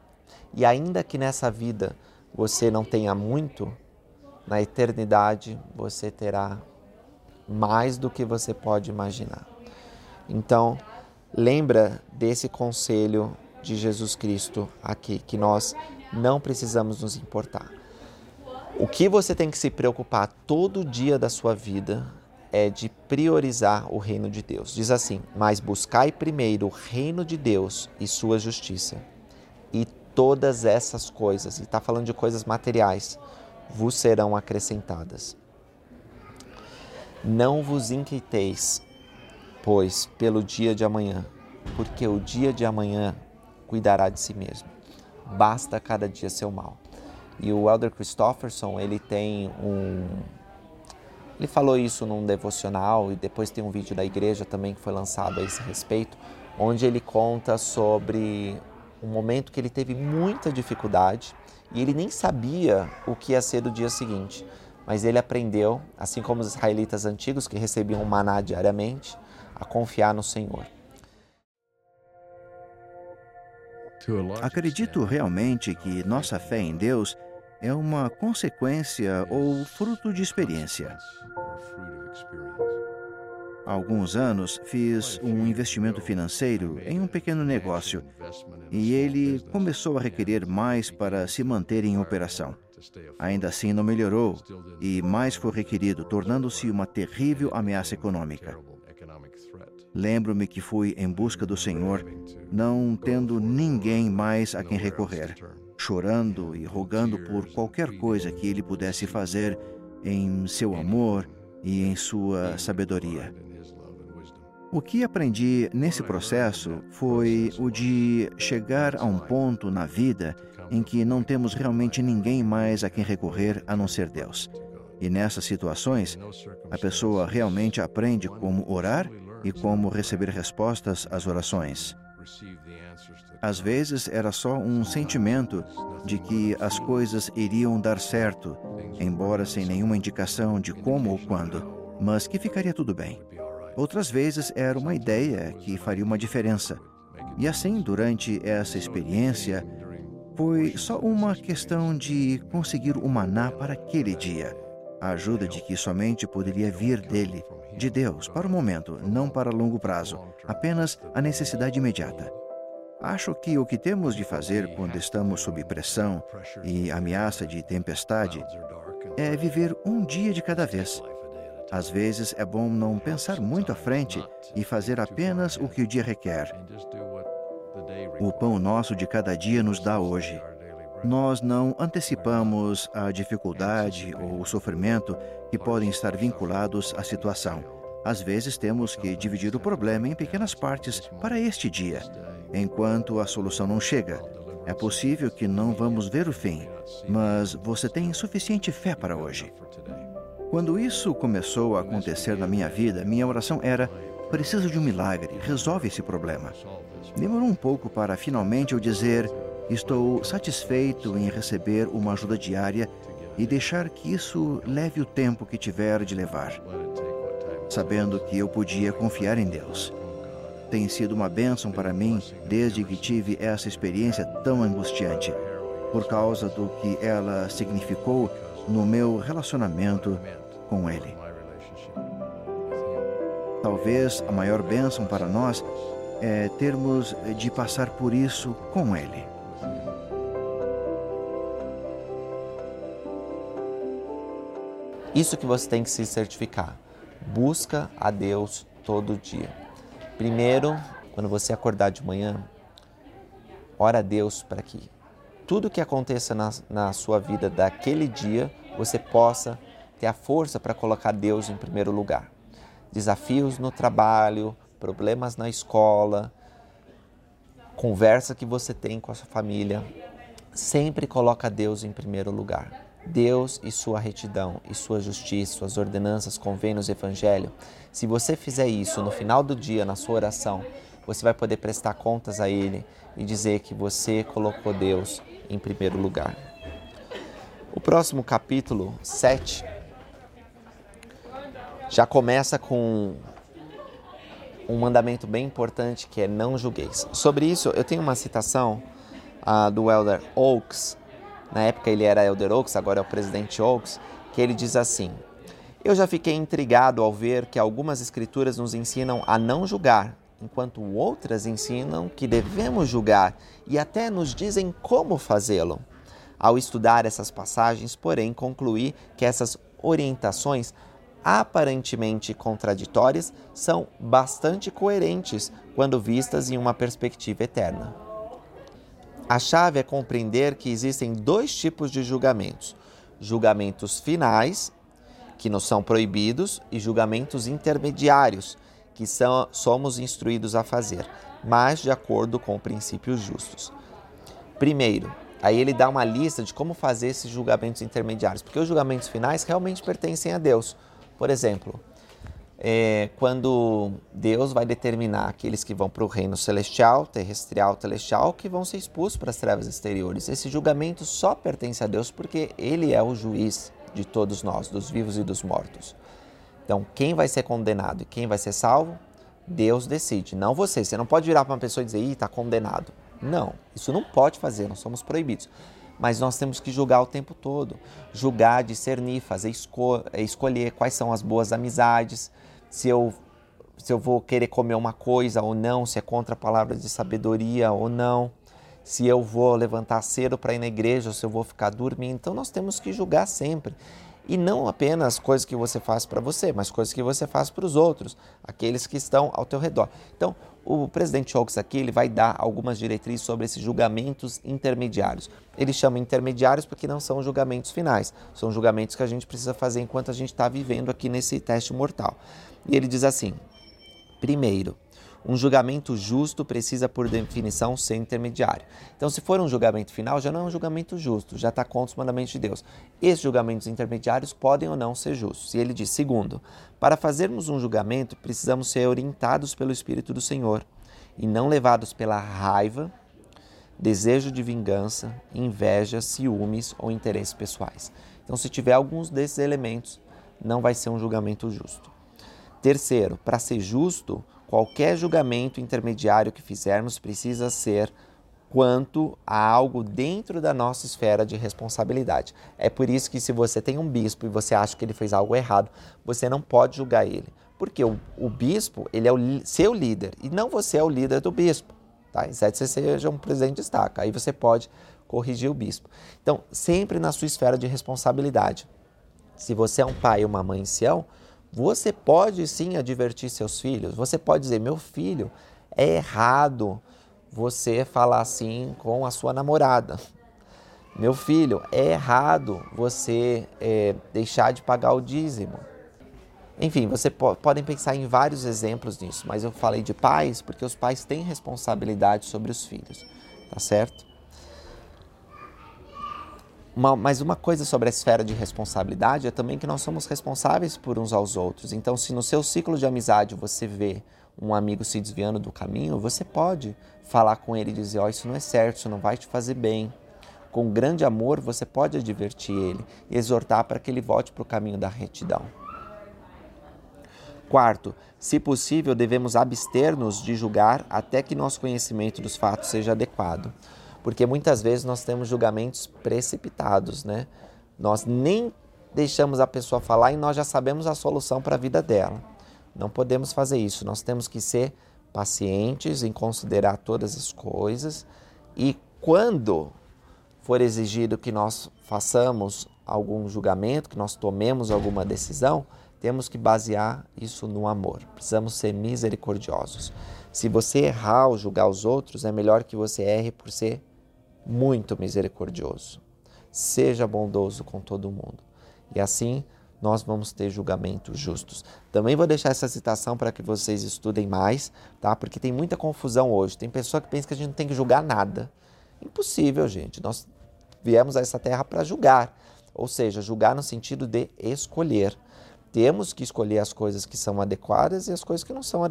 E ainda que nessa vida você não tenha muito, na eternidade você terá mais do que você pode imaginar. Então, lembra desse conselho de Jesus Cristo aqui, que nós não precisamos nos importar. O que você tem que se preocupar todo dia da sua vida é de priorizar o reino de Deus. Diz assim: Mas buscai primeiro o reino de Deus e sua justiça, e todas essas coisas, e está falando de coisas materiais, vos serão acrescentadas. Não vos inquieteis, pois, pelo dia de amanhã, porque o dia de amanhã cuidará de si mesmo basta cada dia seu mal. E o Elder Christofferson, ele tem um ele falou isso num devocional e depois tem um vídeo da igreja também que foi lançado a esse respeito, onde ele conta sobre um momento que ele teve muita dificuldade e ele nem sabia o que ia ser do dia seguinte, mas ele aprendeu, assim como os israelitas antigos que recebiam maná diariamente, a confiar no Senhor. Acredito realmente que nossa fé em Deus é uma consequência ou fruto de experiência. Há alguns anos fiz um investimento financeiro em um pequeno negócio e ele começou a requerer mais para se manter em operação. Ainda assim, não melhorou e mais foi requerido, tornando-se uma terrível ameaça econômica. Lembro-me que fui em busca do Senhor, não tendo ninguém mais a quem recorrer, chorando e rogando por qualquer coisa que Ele pudesse fazer em seu amor e em sua sabedoria. O que aprendi nesse processo foi o de chegar a um ponto na vida em que não temos realmente ninguém mais a quem recorrer a não ser Deus. E nessas situações, a pessoa realmente aprende como orar e como receber respostas às orações. Às vezes era só um sentimento de que as coisas iriam dar certo, embora sem nenhuma indicação de como ou quando, mas que ficaria tudo bem. Outras vezes era uma ideia que faria uma diferença. E assim, durante essa experiência, foi só uma questão de conseguir o maná para aquele dia. A ajuda de que somente poderia vir dele, de Deus, para o momento, não para longo prazo, apenas a necessidade imediata. Acho que o que temos de fazer quando estamos sob pressão e ameaça de tempestade é viver um dia de cada vez. Às vezes é bom não pensar muito à frente e fazer apenas o que o dia requer. O pão nosso de cada dia nos dá hoje. Nós não antecipamos a dificuldade ou o sofrimento que podem estar vinculados à situação. Às vezes temos que dividir o problema em pequenas partes para este dia, enquanto a solução não chega. É possível que não vamos ver o fim, mas você tem suficiente fé para hoje. Quando isso começou a acontecer na minha vida, minha oração era: preciso de um milagre, resolve esse problema. Demorou um pouco para finalmente eu dizer: estou satisfeito em receber uma ajuda diária e deixar que isso leve o tempo que tiver de levar, sabendo que eu podia confiar em Deus. Tem sido uma bênção para mim desde que tive essa experiência tão angustiante, por causa do que ela significou no meu relacionamento com Ele. Talvez a maior bênção para nós é termos de passar por isso com Ele. Isso que você tem que se certificar. Busca a Deus todo dia. Primeiro, quando você acordar de manhã, ora a Deus para que tudo que aconteça na, na sua vida daquele dia você possa ter a força para colocar Deus em primeiro lugar. Desafios no trabalho, problemas na escola, conversa que você tem com a sua família, sempre coloca Deus em primeiro lugar. Deus e sua retidão, e sua justiça, suas ordenanças, convênios, evangelho. Se você fizer isso no final do dia, na sua oração, você vai poder prestar contas a Ele e dizer que você colocou Deus em primeiro lugar. O próximo capítulo 7 já começa com um mandamento bem importante que é não julgueis. Sobre isso, eu tenho uma citação uh, do Elder Oaks, na época ele era Elder Oaks, agora é o presidente Oaks, que ele diz assim: Eu já fiquei intrigado ao ver que algumas escrituras nos ensinam a não julgar, enquanto outras ensinam que devemos julgar e até nos dizem como fazê-lo. Ao estudar essas passagens, porém, concluí que essas orientações aparentemente contraditórias são bastante coerentes quando vistas em uma perspectiva eterna. A chave é compreender que existem dois tipos de julgamentos: julgamentos finais, que nos são proibidos, e julgamentos intermediários, que são, somos instruídos a fazer, mas de acordo com princípios justos. Primeiro, aí ele dá uma lista de como fazer esses julgamentos intermediários, porque os julgamentos finais realmente pertencem a Deus. Por exemplo, é, quando Deus vai determinar aqueles que vão para o reino celestial, terrestrial, celestial, que vão ser expulsos para as trevas exteriores. Esse julgamento só pertence a Deus porque Ele é o juiz de todos nós, dos vivos e dos mortos. Então, quem vai ser condenado e quem vai ser salvo, Deus decide, não você. Você não pode virar para uma pessoa e dizer, ih, está condenado. Não, isso não pode fazer, nós somos proibidos mas nós temos que julgar o tempo todo. Julgar, discernir, fazer esco é, escolher quais são as boas amizades, se eu, se eu vou querer comer uma coisa ou não, se é contra a palavra de sabedoria ou não, se eu vou levantar cedo para ir na igreja ou se eu vou ficar dormindo. Então nós temos que julgar sempre. E não apenas coisas que você faz para você, mas coisas que você faz para os outros, aqueles que estão ao teu redor. Então, o presidente Oaks aqui ele vai dar algumas diretrizes sobre esses julgamentos intermediários. Ele chama intermediários porque não são julgamentos finais, são julgamentos que a gente precisa fazer enquanto a gente está vivendo aqui nesse teste mortal. E ele diz assim: primeiro, um julgamento justo precisa, por definição, ser intermediário. Então, se for um julgamento final, já não é um julgamento justo, já está contra os mandamentos de Deus. Esses julgamentos intermediários podem ou não ser justos. E ele diz: segundo, para fazermos um julgamento, precisamos ser orientados pelo Espírito do Senhor e não levados pela raiva, desejo de vingança, inveja, ciúmes ou interesses pessoais. Então, se tiver alguns desses elementos, não vai ser um julgamento justo. Terceiro, para ser justo, Qualquer julgamento intermediário que fizermos precisa ser quanto a algo dentro da nossa esfera de responsabilidade. É por isso que se você tem um bispo e você acha que ele fez algo errado, você não pode julgar ele. Porque o, o bispo, ele é o seu líder e não você é o líder do bispo. Tá? Exceto que você seja um presidente de destaque. Aí você pode corrigir o bispo. Então, sempre na sua esfera de responsabilidade. Se você é um pai ou uma mãe ancião, você pode sim advertir seus filhos. Você pode dizer: meu filho, é errado você falar assim com a sua namorada. Meu filho, é errado você é, deixar de pagar o dízimo. Enfim, você po podem pensar em vários exemplos disso, mas eu falei de pais porque os pais têm responsabilidade sobre os filhos, tá certo? Uma, mas uma coisa sobre a esfera de responsabilidade é também que nós somos responsáveis por uns aos outros. Então, se no seu ciclo de amizade você vê um amigo se desviando do caminho, você pode falar com ele e dizer: Ó, oh, isso não é certo, isso não vai te fazer bem. Com grande amor, você pode advertir ele e exortar para que ele volte para o caminho da retidão. Quarto, se possível, devemos abster-nos de julgar até que nosso conhecimento dos fatos seja adequado porque muitas vezes nós temos julgamentos precipitados, né? Nós nem deixamos a pessoa falar e nós já sabemos a solução para a vida dela. Não podemos fazer isso. Nós temos que ser pacientes em considerar todas as coisas e quando for exigido que nós façamos algum julgamento, que nós tomemos alguma decisão, temos que basear isso no amor. Precisamos ser misericordiosos. Se você errar ao julgar os outros, é melhor que você erre por ser muito misericordioso. Seja bondoso com todo mundo. E assim nós vamos ter julgamentos justos. Também vou deixar essa citação para que vocês estudem mais, tá? Porque tem muita confusão hoje. Tem pessoa que pensa que a gente não tem que julgar nada. Impossível, gente. Nós viemos a essa terra para julgar, ou seja, julgar no sentido de escolher temos que escolher as coisas que são adequadas e as coisas que não são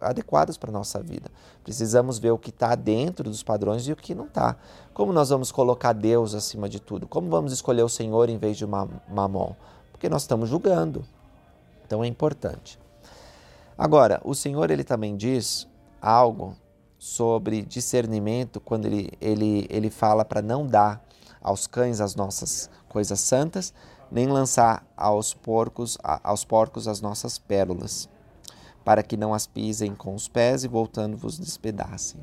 adequadas para a nossa vida. Precisamos ver o que está dentro dos padrões e o que não está. Como nós vamos colocar Deus acima de tudo? Como vamos escolher o Senhor em vez de Mamon? Porque nós estamos julgando. Então é importante. Agora, o Senhor ele também diz algo sobre discernimento quando ele, ele, ele fala para não dar aos cães as nossas coisas santas, nem lançar aos porcos, aos porcos as nossas pérolas, para que não as pisem com os pés e voltando vos despedacem.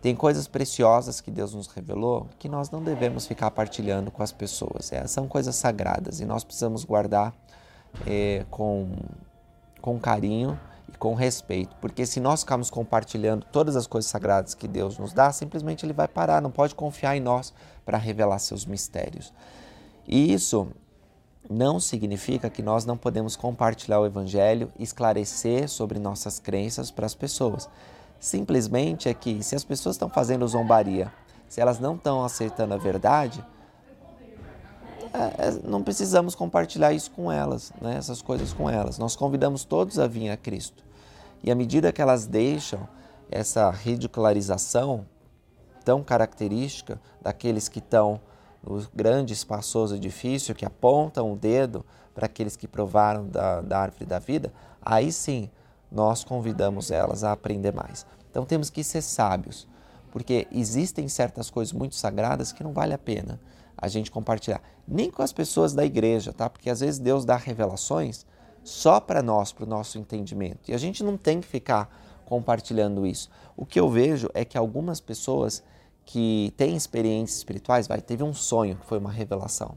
Tem coisas preciosas que Deus nos revelou que nós não devemos ficar partilhando com as pessoas. É, são coisas sagradas e nós precisamos guardar é, com, com carinho e com respeito, porque se nós ficarmos compartilhando todas as coisas sagradas que Deus nos dá, simplesmente Ele vai parar, não pode confiar em nós para revelar seus mistérios. E isso não significa que nós não podemos compartilhar o Evangelho esclarecer sobre nossas crenças para as pessoas. Simplesmente é que se as pessoas estão fazendo zombaria, se elas não estão aceitando a verdade, é, é, não precisamos compartilhar isso com elas, né? essas coisas com elas. Nós convidamos todos a vir a Cristo. E à medida que elas deixam essa ridicularização tão característica daqueles que estão o grande espaçoso edifício que apontam o dedo para aqueles que provaram da, da árvore da vida, aí sim nós convidamos elas a aprender mais. Então temos que ser sábios, porque existem certas coisas muito sagradas que não vale a pena a gente compartilhar, nem com as pessoas da igreja, tá? Porque às vezes Deus dá revelações só para nós, para o nosso entendimento, e a gente não tem que ficar compartilhando isso. O que eu vejo é que algumas pessoas que tem experiências espirituais, vai, teve um sonho que foi uma revelação.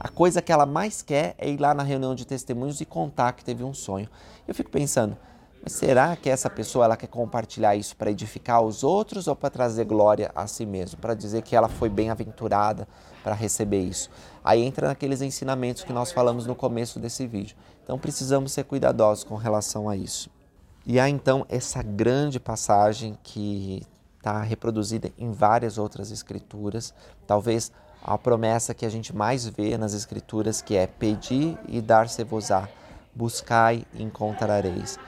A coisa que ela mais quer é ir lá na reunião de testemunhos e contar que teve um sonho. Eu fico pensando, mas será que essa pessoa ela quer compartilhar isso para edificar os outros ou para trazer glória a si mesmo, para dizer que ela foi bem-aventurada para receber isso? Aí entra naqueles ensinamentos que nós falamos no começo desse vídeo. Então precisamos ser cuidadosos com relação a isso. E há então essa grande passagem que está reproduzida em várias outras escrituras, talvez a promessa que a gente mais vê nas escrituras, que é pedir e dar-se-vos-á, buscai e encontrareis.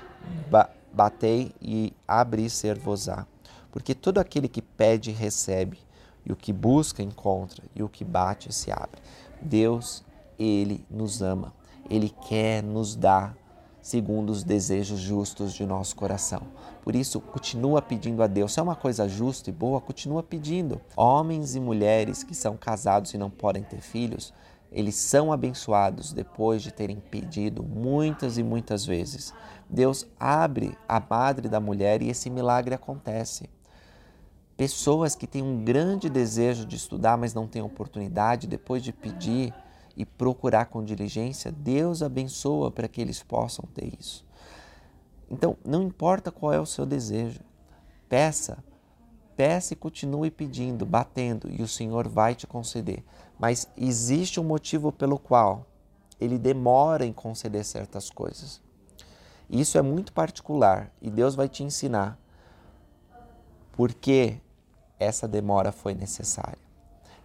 Batei e abrir-se-vos-á. Porque todo aquele que pede, recebe, e o que busca, encontra, e o que bate, se abre. Deus, Ele nos ama, Ele quer nos dar segundo os desejos justos de nosso coração. Por isso, continua pedindo a Deus. Se é uma coisa justa e boa, continua pedindo. Homens e mulheres que são casados e não podem ter filhos, eles são abençoados depois de terem pedido muitas e muitas vezes. Deus abre a madre da mulher e esse milagre acontece. Pessoas que têm um grande desejo de estudar, mas não têm oportunidade, depois de pedir e procurar com diligência, Deus abençoa para que eles possam ter isso. Então, não importa qual é o seu desejo, peça, peça e continue pedindo, batendo, e o Senhor vai te conceder mas existe um motivo pelo qual ele demora em conceder certas coisas. Isso é muito particular e Deus vai te ensinar por que essa demora foi necessária.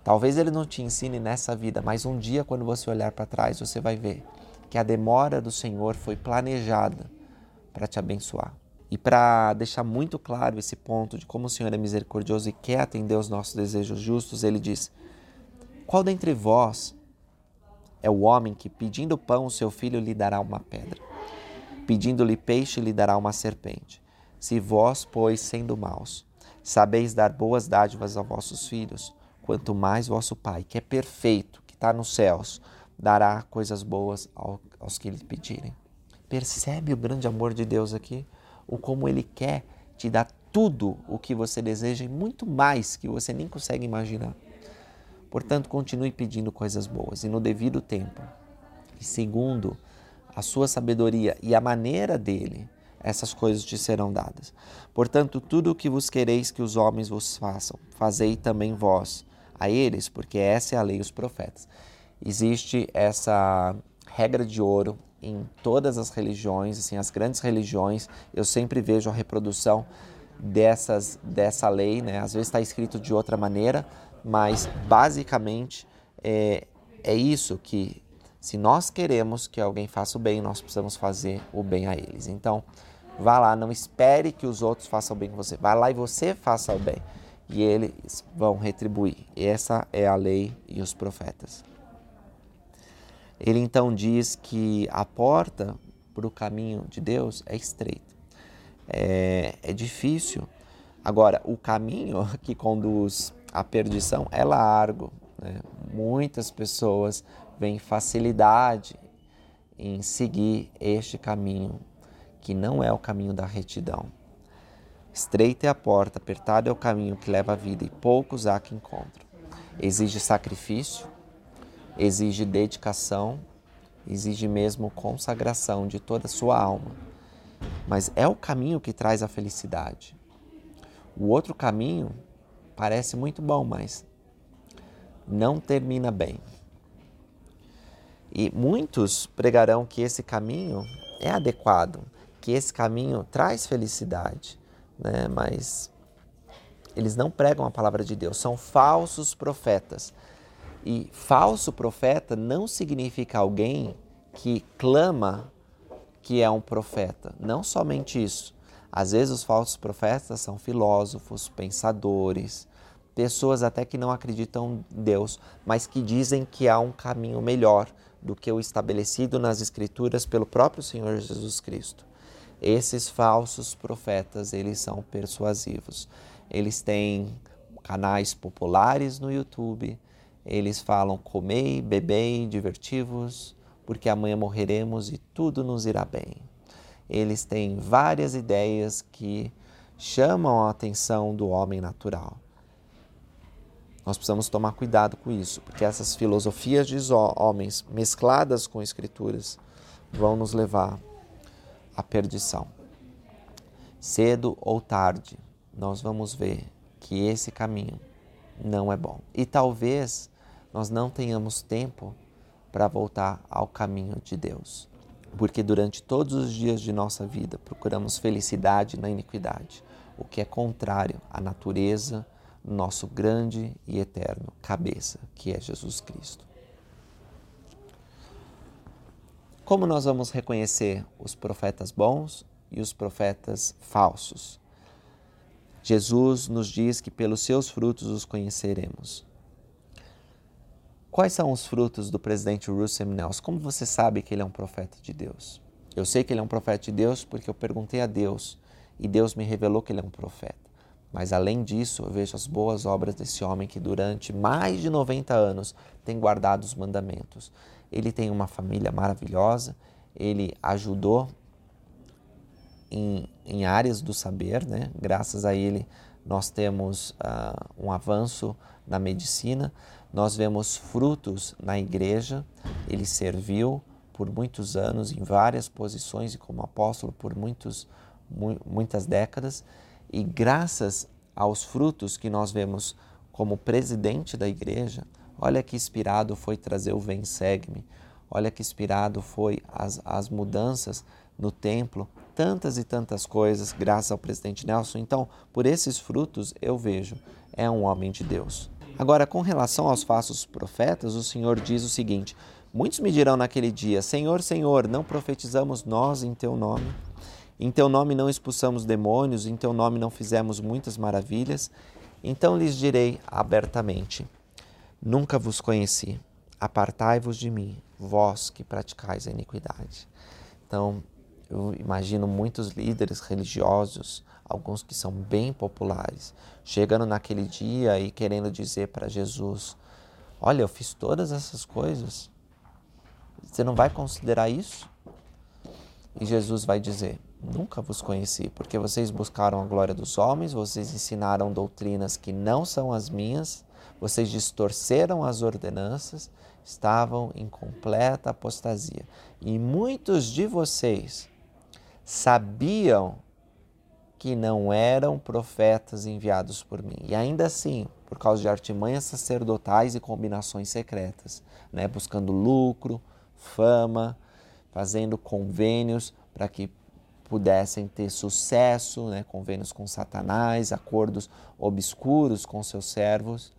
Talvez ele não te ensine nessa vida, mas um dia, quando você olhar para trás, você vai ver que a demora do Senhor foi planejada para te abençoar. E para deixar muito claro esse ponto de como o Senhor é misericordioso e quer atender os nossos desejos justos, ele diz: qual dentre vós é o homem que, pedindo pão, o seu filho lhe dará uma pedra? Pedindo-lhe peixe, lhe dará uma serpente? Se vós, pois, sendo maus, sabeis dar boas dádivas a vossos filhos, quanto mais vosso Pai, que é perfeito, que está nos céus, dará coisas boas aos que lhe pedirem. Percebe o grande amor de Deus aqui? O como Ele quer te dar tudo o que você deseja e muito mais que você nem consegue imaginar. Portanto, continue pedindo coisas boas e no devido tempo. E segundo a sua sabedoria e a maneira dele, essas coisas te serão dadas. Portanto, tudo o que vos quereis que os homens vos façam, fazei também vós a eles, porque essa é a lei e os profetas. Existe essa regra de ouro em todas as religiões, assim, as grandes religiões, eu sempre vejo a reprodução dessas dessa lei, né? Às vezes está escrito de outra maneira, mas basicamente é, é isso que se nós queremos que alguém faça o bem, nós precisamos fazer o bem a eles. Então, vá lá, não espere que os outros façam o bem com você. Vá lá e você faça o bem. E eles vão retribuir. Essa é a lei e os profetas. Ele então diz que a porta para o caminho de Deus é estreita. É, é difícil. Agora, o caminho que conduz a perdição é largo. Né? Muitas pessoas veem facilidade em seguir este caminho, que não é o caminho da retidão. Estreita é a porta, apertado é o caminho que leva à vida, e poucos há que encontram. Exige sacrifício, exige dedicação, exige mesmo consagração de toda a sua alma. Mas é o caminho que traz a felicidade. O outro caminho Parece muito bom, mas não termina bem. E muitos pregarão que esse caminho é adequado, que esse caminho traz felicidade, né? mas eles não pregam a palavra de Deus, são falsos profetas. E falso profeta não significa alguém que clama que é um profeta. Não somente isso. Às vezes os falsos profetas são filósofos, pensadores, pessoas até que não acreditam em Deus, mas que dizem que há um caminho melhor do que o estabelecido nas Escrituras pelo próprio Senhor Jesus Cristo. Esses falsos profetas, eles são persuasivos. Eles têm canais populares no YouTube, eles falam comei, bebei, divertivos, porque amanhã morreremos e tudo nos irá bem eles têm várias ideias que chamam a atenção do homem natural. Nós precisamos tomar cuidado com isso, porque essas filosofias de homens mescladas com escrituras vão nos levar à perdição. Cedo ou tarde, nós vamos ver que esse caminho não é bom. E talvez nós não tenhamos tempo para voltar ao caminho de Deus. Porque durante todos os dias de nossa vida procuramos felicidade na iniquidade, o que é contrário à natureza nosso grande e eterno cabeça, que é Jesus Cristo. Como nós vamos reconhecer os profetas bons e os profetas falsos? Jesus nos diz que pelos seus frutos os conheceremos. Quais são os frutos do presidente Russell Nelson? Como você sabe que ele é um profeta de Deus? Eu sei que ele é um profeta de Deus porque eu perguntei a Deus e Deus me revelou que ele é um profeta. Mas além disso, eu vejo as boas obras desse homem que durante mais de 90 anos tem guardado os mandamentos. Ele tem uma família maravilhosa, ele ajudou em, em áreas do saber, né? graças a ele nós temos uh, um avanço na medicina, nós vemos frutos na igreja, ele serviu por muitos anos em várias posições e como apóstolo por muitos, mu muitas décadas, e graças aos frutos que nós vemos como presidente da igreja, olha que inspirado foi trazer o Vem Segue-me, olha que inspirado foi as, as mudanças no templo, tantas e tantas coisas graças ao presidente Nelson. Então, por esses frutos eu vejo, é um homem de Deus. Agora, com relação aos falsos profetas, o Senhor diz o seguinte: Muitos me dirão naquele dia: Senhor, Senhor, não profetizamos nós em teu nome? Em teu nome não expulsamos demônios, em teu nome não fizemos muitas maravilhas? Então lhes direi abertamente: Nunca vos conheci. Apartai-vos de mim, vós que praticais a iniquidade. Então, eu imagino muitos líderes religiosos, alguns que são bem populares, chegando naquele dia e querendo dizer para Jesus: Olha, eu fiz todas essas coisas. Você não vai considerar isso? E Jesus vai dizer: Nunca vos conheci, porque vocês buscaram a glória dos homens, vocês ensinaram doutrinas que não são as minhas, vocês distorceram as ordenanças, estavam em completa apostasia. E muitos de vocês sabiam que não eram profetas enviados por mim. E ainda assim, por causa de artimanhas sacerdotais e combinações secretas, né, buscando lucro, fama, fazendo convênios para que pudessem ter sucesso, né, convênios com Satanás, acordos obscuros com seus servos.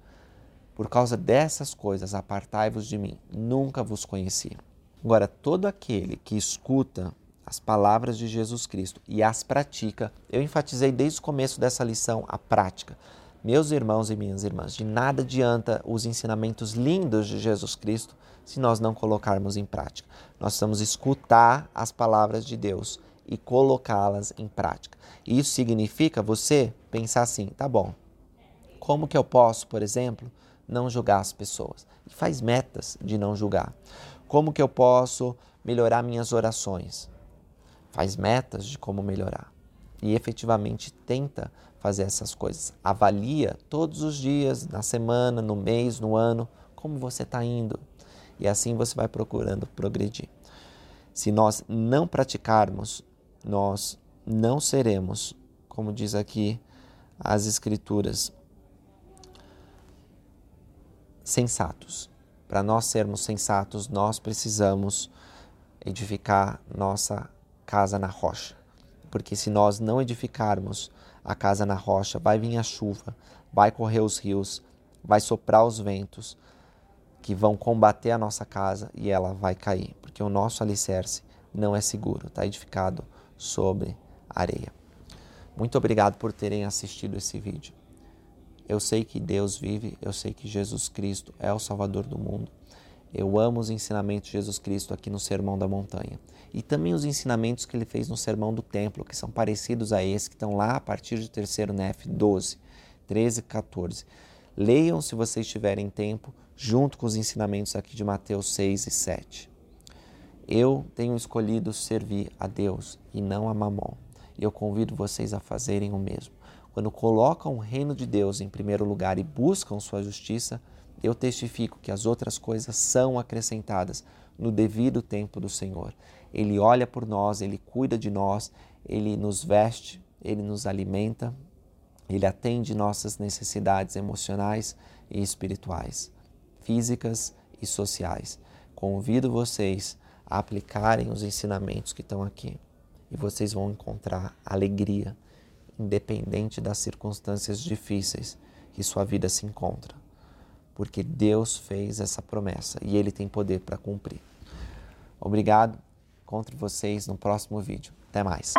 Por causa dessas coisas, apartai-vos de mim, nunca vos conheci. Agora, todo aquele que escuta as palavras de Jesus Cristo e as pratica. Eu enfatizei desde o começo dessa lição a prática. Meus irmãos e minhas irmãs, de nada adianta os ensinamentos lindos de Jesus Cristo se nós não colocarmos em prática. Nós precisamos escutar as palavras de Deus e colocá-las em prática. Isso significa você pensar assim: tá bom, como que eu posso, por exemplo, não julgar as pessoas? E faz metas de não julgar. Como que eu posso melhorar minhas orações? faz metas de como melhorar e efetivamente tenta fazer essas coisas. Avalia todos os dias, na semana, no mês, no ano, como você está indo. E assim você vai procurando progredir. Se nós não praticarmos, nós não seremos, como diz aqui as Escrituras, sensatos. Para nós sermos sensatos, nós precisamos edificar nossa casa na rocha. Porque se nós não edificarmos a casa na rocha, vai vir a chuva, vai correr os rios, vai soprar os ventos que vão combater a nossa casa e ela vai cair, porque o nosso alicerce não é seguro, está edificado sobre areia. Muito obrigado por terem assistido esse vídeo. Eu sei que Deus vive, eu sei que Jesus Cristo é o Salvador do mundo. Eu amo os ensinamentos de Jesus Cristo aqui no Sermão da Montanha e também os ensinamentos que ele fez no Sermão do Templo, que são parecidos a esse, que estão lá a partir de 3 Nef 12, 13 e 14. Leiam se vocês tiverem tempo, junto com os ensinamentos aqui de Mateus 6 e 7. Eu tenho escolhido servir a Deus e não a Mamon, e eu convido vocês a fazerem o mesmo. quando colocam o reino de Deus em primeiro lugar e buscam sua justiça, eu testifico que as outras coisas são acrescentadas no devido tempo do Senhor. Ele olha por nós, ele cuida de nós, ele nos veste, ele nos alimenta, ele atende nossas necessidades emocionais e espirituais, físicas e sociais. Convido vocês aplicarem os ensinamentos que estão aqui e vocês vão encontrar alegria, independente das circunstâncias difíceis que sua vida se encontra, porque Deus fez essa promessa e Ele tem poder para cumprir. Obrigado, encontro vocês no próximo vídeo. Até mais.